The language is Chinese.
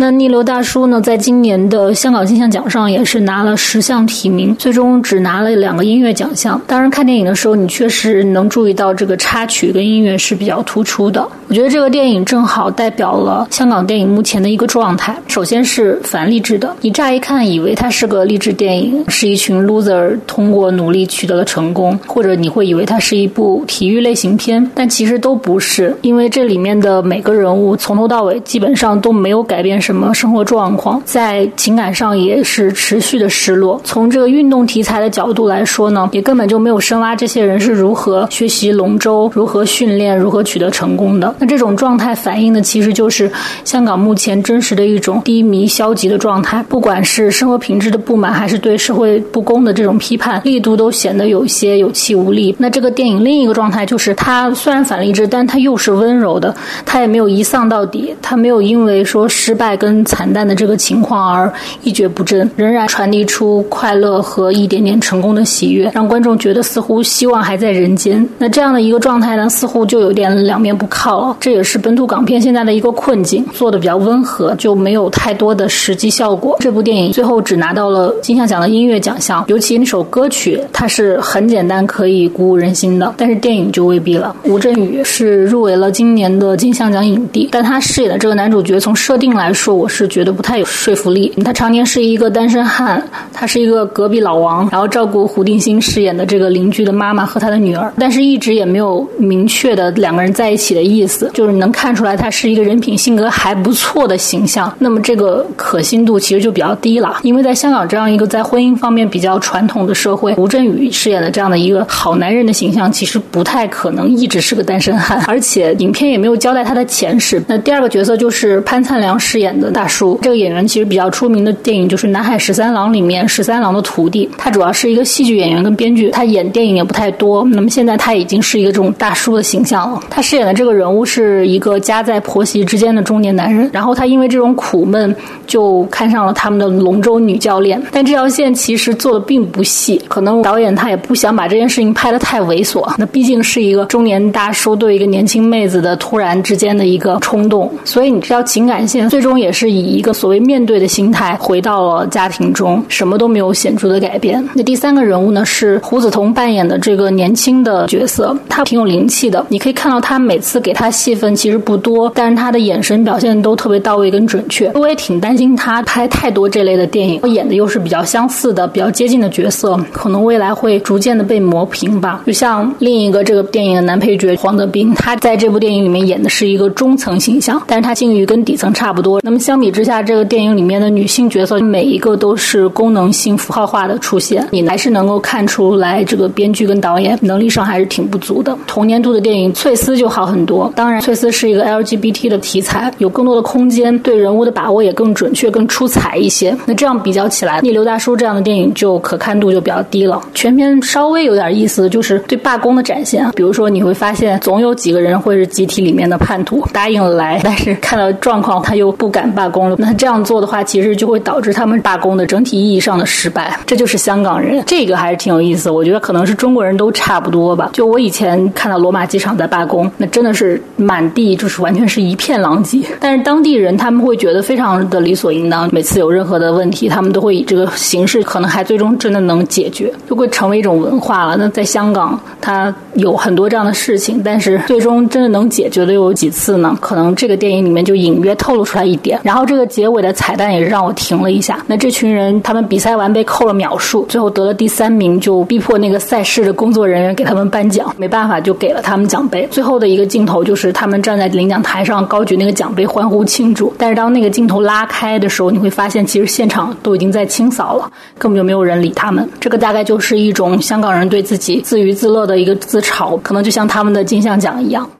那逆流大叔呢，在今年的香港金像奖上也是拿了十项提名，最终只拿了两个音乐奖项。当然，看电影的时候，你确实能注意到这个插曲跟音乐是比较突出的。我觉得这个电影正好代表了香港电影目前的一个状态。首先是反励志的，你乍一看以为它是个励志电影，是一群 loser 通过努力取得了成功，或者你会以为它是一部体育类型片，但其实都不是，因为这里面的每个人物从头到尾基本上都没有改变什什么生活状况，在情感上也是持续的失落。从这个运动题材的角度来说呢，也根本就没有深挖这些人是如何学习龙舟、如何训练、如何取得成功的。那这种状态反映的其实就是香港目前真实的一种低迷、消极的状态。不管是生活品质的不满，还是对社会不公的这种批判，力度都显得有些有气无力。那这个电影另一个状态就是，它虽然反励志，但它又是温柔的，它也没有一丧到底，它没有因为说失败跟惨淡的这个情况而一蹶不振，仍然传递出快乐和一点点成功的喜悦，让观众觉得似乎希望还在人间。那这样的一个状态呢，似乎就有点两面不靠了。这也是本土港片现在的一个困境，做的比较温和，就没有太多的实际效果。这部电影最后只拿到了金像奖的音乐奖项，尤其那首歌曲，它是很简单可以鼓舞人心的，但是电影就未必了。吴镇宇是入围了今年的金像奖影帝，但他饰演的这个男主角从设定来说，说我是觉得不太有说服力。他常年是一个单身汉，他是一个隔壁老王，然后照顾胡定欣饰演的这个邻居的妈妈和他的女儿，但是一直也没有明确的两个人在一起的意思。就是能看出来，他是一个人品性格还不错的形象。那么这个可信度其实就比较低了，因为在香港这样一个在婚姻方面比较传统的社会，吴镇宇饰演的这样的一个好男人的形象，其实不太可能一直是个单身汉。而且影片也没有交代他的前世。那第二个角色就是潘灿良饰演的大叔，这个演员其实比较出名的电影就是《南海十三郎》里面十三郎的徒弟，他主要是一个戏剧演员跟编剧，他演电影也不太多。那么现在他已经是一个这种大叔的形象了，他饰演的这个人物。是一个夹在婆媳之间的中年男人，然后他因为这种苦闷，就看上了他们的龙舟女教练。但这条线其实做的并不细，可能导演他也不想把这件事情拍得太猥琐。那毕竟是一个中年大叔对一个年轻妹子的突然之间的一个冲动，所以你这条情感线最终也是以一个所谓面对的心态回到了家庭中，什么都没有显著的改变。那第三个人物呢是胡子彤扮演的这个年轻的角色，他挺有灵气的，你可以看到他每次给他。戏份其实不多，但是他的眼神表现都特别到位跟准确。我也挺担心他拍太多这类的电影，演的又是比较相似的、比较接近的角色，可能未来会逐渐的被磨平吧。就像另一个这个电影的男配角黄德斌，他在这部电影里面演的是一个中层形象，但是他境遇跟底层差不多。那么相比之下，这个电影里面的女性角色每一个都是功能性符号化的出现，你还是能够看出来这个编剧跟导演能力上还是挺不足的。同年度的电影《翠丝》就好很多，当。然，翠丝是一个 LGBT 的题材，有更多的空间，对人物的把握也更准确、更出彩一些。那这样比较起来，逆流大叔这样的电影就可看度就比较低了。全片稍微有点意思，就是对罢工的展现。比如说，你会发现总有几个人会是集体里面的叛徒，答应了来，但是看到状况他又不敢罢工了。那这样做的话，其实就会导致他们罢工的整体意义上的失败。这就是香港人，这个还是挺有意思。我觉得可能是中国人都差不多吧。就我以前看到罗马机场在罢工，那真的是。满地就是完全是一片狼藉，但是当地人他们会觉得非常的理所应当。每次有任何的问题，他们都会以这个形式，可能还最终真的能解决，就会成为一种文化了。那在香港，它有很多这样的事情，但是最终真的能解决的又有几次呢？可能这个电影里面就隐约透露出来一点然后这个结尾的彩蛋也是让我停了一下。那这群人他们比赛完被扣了秒数，最后得了第三名，就逼迫那个赛事的工作人员给他们颁奖，没办法就给了他们奖杯。最后的一个镜头就是。他们站在领奖台上高举那个奖杯欢呼庆祝，但是当那个镜头拉开的时候，你会发现其实现场都已经在清扫了，根本就没有人理他们。这个大概就是一种香港人对自己自娱自乐的一个自嘲，可能就像他们的金像奖一样。